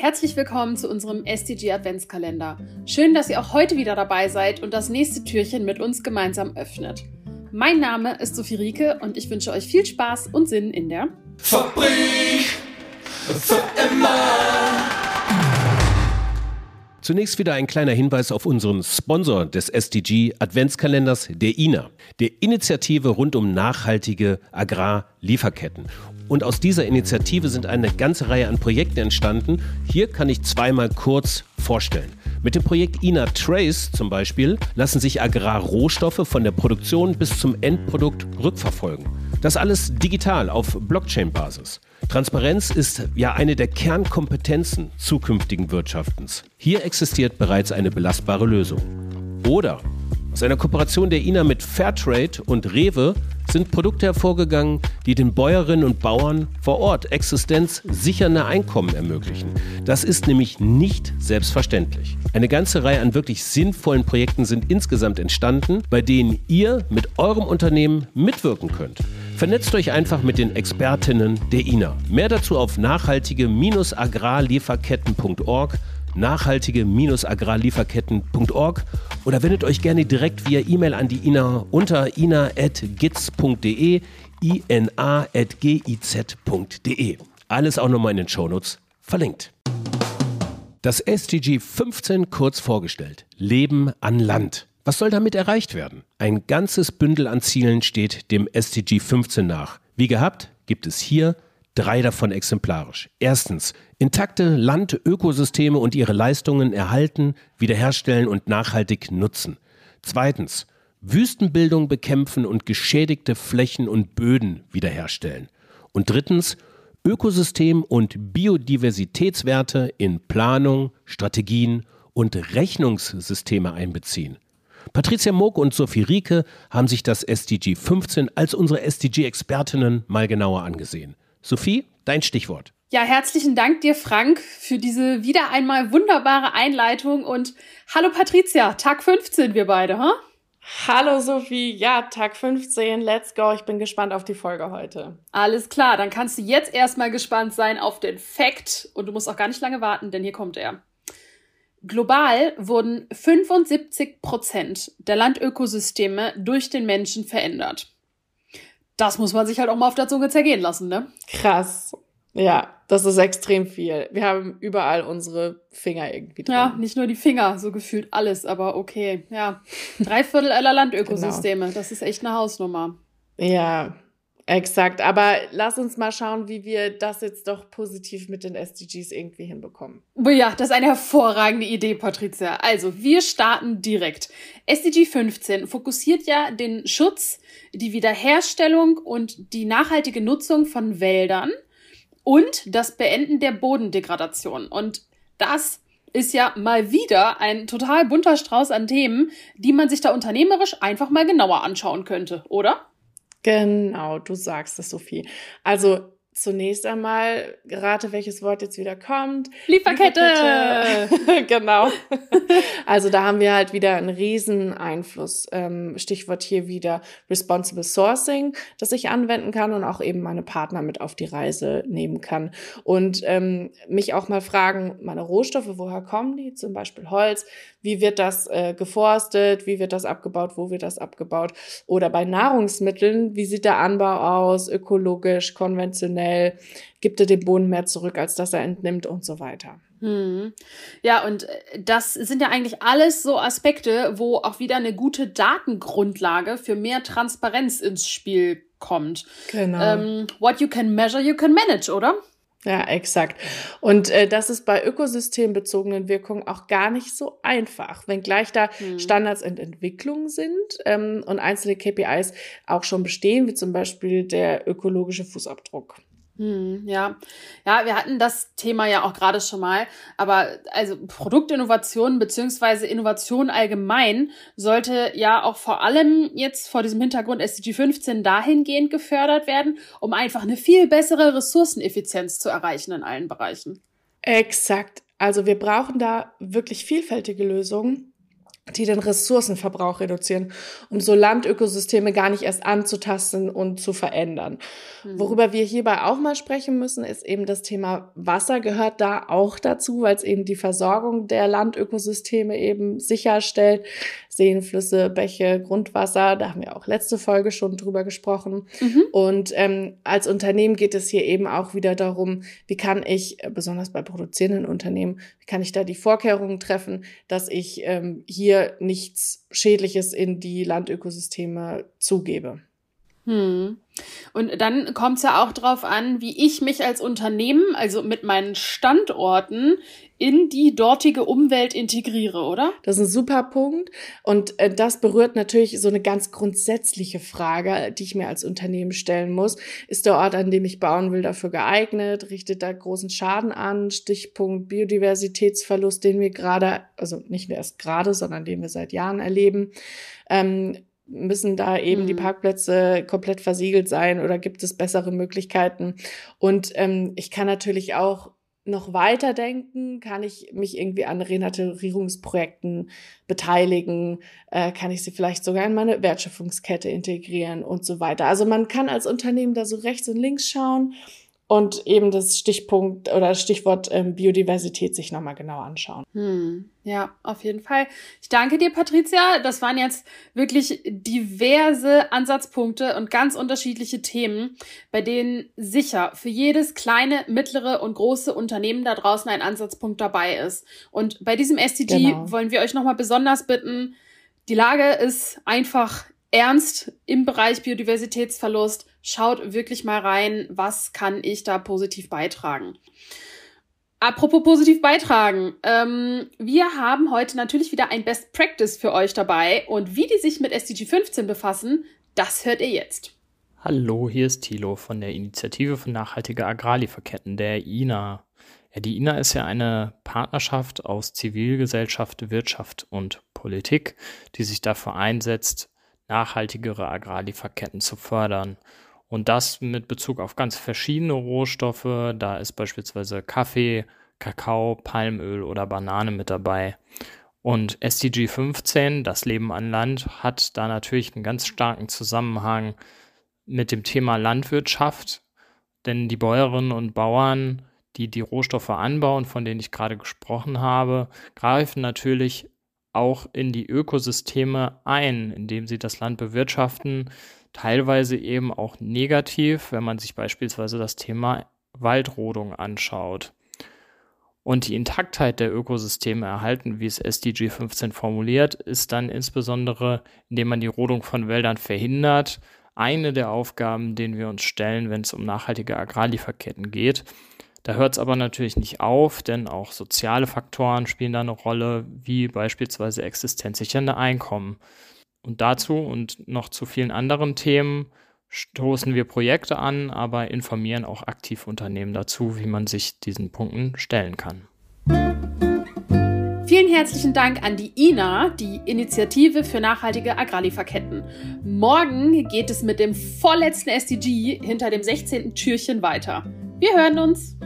Herzlich willkommen zu unserem SDG Adventskalender. Schön, dass ihr auch heute wieder dabei seid und das nächste Türchen mit uns gemeinsam öffnet. Mein Name ist Sophie Rieke und ich wünsche euch viel Spaß und Sinn in der Fabrik für immer. Zunächst wieder ein kleiner Hinweis auf unseren Sponsor des SDG Adventskalenders, der INA, der Initiative rund um nachhaltige Agrarlieferketten. Und aus dieser Initiative sind eine ganze Reihe an Projekten entstanden. Hier kann ich zweimal kurz vorstellen. Mit dem Projekt INA Trace zum Beispiel lassen sich Agrarrohstoffe von der Produktion bis zum Endprodukt rückverfolgen. Das alles digital auf Blockchain-Basis. Transparenz ist ja eine der Kernkompetenzen zukünftigen Wirtschaftens. Hier existiert bereits eine belastbare Lösung. Oder aus einer Kooperation der INA mit Fairtrade und Rewe sind Produkte hervorgegangen, die den Bäuerinnen und Bauern vor Ort existenzsichernde Einkommen ermöglichen. Das ist nämlich nicht selbstverständlich. Eine ganze Reihe an wirklich sinnvollen Projekten sind insgesamt entstanden, bei denen ihr mit eurem Unternehmen mitwirken könnt. Vernetzt euch einfach mit den Expertinnen der INA. Mehr dazu auf nachhaltige-agrarlieferketten.org nachhaltige-agrarlieferketten.org oder wendet euch gerne direkt via E-Mail an die INA unter ina.giz.de, ina.giz.de. Alles auch nochmal in den Shownotes verlinkt. Das SDG 15 kurz vorgestellt. Leben an Land. Was soll damit erreicht werden? Ein ganzes Bündel an Zielen steht dem SDG 15 nach. Wie gehabt, gibt es hier drei davon exemplarisch. Erstens, intakte Landökosysteme und ihre Leistungen erhalten, wiederherstellen und nachhaltig nutzen. Zweitens, Wüstenbildung bekämpfen und geschädigte Flächen und Böden wiederherstellen. Und drittens, Ökosystem- und Biodiversitätswerte in Planung, Strategien und Rechnungssysteme einbeziehen. Patricia Moog und Sophie Rieke haben sich das SDG 15 als unsere SDG-Expertinnen mal genauer angesehen. Sophie, dein Stichwort. Ja, herzlichen Dank dir, Frank, für diese wieder einmal wunderbare Einleitung und hallo Patricia, Tag 15 wir beide, ha? Huh? Hallo Sophie, ja, Tag 15, let's go. Ich bin gespannt auf die Folge heute. Alles klar, dann kannst du jetzt erstmal gespannt sein auf den Fact und du musst auch gar nicht lange warten, denn hier kommt er. Global wurden 75 Prozent der Landökosysteme durch den Menschen verändert. Das muss man sich halt auch mal auf der Zunge zergehen lassen, ne? Krass. Ja, das ist extrem viel. Wir haben überall unsere Finger irgendwie drin. Ja, nicht nur die Finger, so gefühlt alles, aber okay. Ja, drei Viertel aller Landökosysteme, genau. das ist echt eine Hausnummer. Ja, Exakt, aber lass uns mal schauen, wie wir das jetzt doch positiv mit den SDGs irgendwie hinbekommen. Oh ja, das ist eine hervorragende Idee, Patricia. Also, wir starten direkt. SDG 15 fokussiert ja den Schutz, die Wiederherstellung und die nachhaltige Nutzung von Wäldern und das Beenden der Bodendegradation. Und das ist ja mal wieder ein total bunter Strauß an Themen, die man sich da unternehmerisch einfach mal genauer anschauen könnte, oder? Genau, du sagst es, Sophie. Also zunächst einmal rate, welches Wort jetzt wieder kommt. Lieferkette! Lieferkette. genau. Also da haben wir halt wieder einen riesen Einfluss. Ähm, Stichwort hier wieder Responsible Sourcing, das ich anwenden kann und auch eben meine Partner mit auf die Reise nehmen kann. Und ähm, mich auch mal fragen, meine Rohstoffe, woher kommen die? Zum Beispiel Holz. Wie wird das äh, geforstet? Wie wird das abgebaut? Wo wird das abgebaut? Oder bei Nahrungsmitteln, wie sieht der Anbau aus? Ökologisch, konventionell? Gibt er dem Boden mehr zurück, als dass er entnimmt und so weiter? Hm. Ja, und äh, das sind ja eigentlich alles so Aspekte, wo auch wieder eine gute Datengrundlage für mehr Transparenz ins Spiel kommt. Genau. Ähm, what you can measure, you can manage, oder? Ja, exakt. Und äh, das ist bei ökosystembezogenen Wirkungen auch gar nicht so einfach, wenngleich da hm. Standards in Entwicklung sind ähm, und einzelne KPIs auch schon bestehen, wie zum Beispiel der ökologische Fußabdruck. Hm, ja, ja, wir hatten das Thema ja auch gerade schon mal, aber also Produktinnovation beziehungsweise Innovation allgemein sollte ja auch vor allem jetzt vor diesem Hintergrund SDG 15 dahingehend gefördert werden, um einfach eine viel bessere Ressourceneffizienz zu erreichen in allen Bereichen. Exakt. Also wir brauchen da wirklich vielfältige Lösungen die den Ressourcenverbrauch reduzieren, um so Landökosysteme gar nicht erst anzutasten und zu verändern. Mhm. Worüber wir hierbei auch mal sprechen müssen, ist eben das Thema Wasser gehört da auch dazu, weil es eben die Versorgung der Landökosysteme eben sicherstellt. Seen, Flüsse, Bäche, Grundwasser, da haben wir auch letzte Folge schon drüber gesprochen. Mhm. Und ähm, als Unternehmen geht es hier eben auch wieder darum, wie kann ich, besonders bei produzierenden Unternehmen, wie kann ich da die Vorkehrungen treffen, dass ich ähm, hier nichts Schädliches in die Landökosysteme zugebe. Hm. Und dann kommt es ja auch darauf an, wie ich mich als Unternehmen, also mit meinen Standorten, in die dortige Umwelt integriere, oder? Das ist ein super Punkt. Und äh, das berührt natürlich so eine ganz grundsätzliche Frage, die ich mir als Unternehmen stellen muss. Ist der Ort, an dem ich bauen will, dafür geeignet? Richtet da großen Schaden an? Stichpunkt Biodiversitätsverlust, den wir gerade, also nicht erst gerade, sondern den wir seit Jahren erleben. Ähm, müssen da eben mhm. die Parkplätze komplett versiegelt sein oder gibt es bessere Möglichkeiten? Und ähm, ich kann natürlich auch noch weiter denken? Kann ich mich irgendwie an Renaturierungsprojekten beteiligen? Äh, kann ich sie vielleicht sogar in meine Wertschöpfungskette integrieren und so weiter? Also man kann als Unternehmen da so rechts und links schauen und eben das Stichpunkt oder Stichwort ähm, Biodiversität sich nochmal genau anschauen. Hm, ja, auf jeden Fall. Ich danke dir, Patricia. Das waren jetzt wirklich diverse Ansatzpunkte und ganz unterschiedliche Themen, bei denen sicher für jedes kleine, mittlere und große Unternehmen da draußen ein Ansatzpunkt dabei ist. Und bei diesem SDG genau. wollen wir euch nochmal besonders bitten, die Lage ist einfach ernst im Bereich Biodiversitätsverlust. Schaut wirklich mal rein, was kann ich da positiv beitragen. Apropos positiv beitragen. Ähm, wir haben heute natürlich wieder ein Best Practice für euch dabei und wie die sich mit SDG 15 befassen, das hört ihr jetzt. Hallo, hier ist Thilo von der Initiative für nachhaltige Agrarlieferketten, der INA. Ja, die INA ist ja eine Partnerschaft aus Zivilgesellschaft, Wirtschaft und Politik, die sich dafür einsetzt, nachhaltigere Agrarlieferketten zu fördern. Und das mit Bezug auf ganz verschiedene Rohstoffe. Da ist beispielsweise Kaffee, Kakao, Palmöl oder Banane mit dabei. Und SDG 15, das Leben an Land, hat da natürlich einen ganz starken Zusammenhang mit dem Thema Landwirtschaft. Denn die Bäuerinnen und Bauern, die die Rohstoffe anbauen, von denen ich gerade gesprochen habe, greifen natürlich auch in die Ökosysteme ein, indem sie das Land bewirtschaften, teilweise eben auch negativ, wenn man sich beispielsweise das Thema Waldrodung anschaut. Und die Intaktheit der Ökosysteme erhalten, wie es SDG 15 formuliert, ist dann insbesondere, indem man die Rodung von Wäldern verhindert, eine der Aufgaben, denen wir uns stellen, wenn es um nachhaltige Agrarlieferketten geht. Da hört es aber natürlich nicht auf, denn auch soziale Faktoren spielen da eine Rolle, wie beispielsweise existenzsichernde Einkommen. Und dazu und noch zu vielen anderen Themen stoßen wir Projekte an, aber informieren auch aktiv Unternehmen dazu, wie man sich diesen Punkten stellen kann. Vielen herzlichen Dank an die INA, die Initiative für nachhaltige Agrarlieferketten. Morgen geht es mit dem vorletzten SDG hinter dem 16. Türchen weiter. Wir hören uns.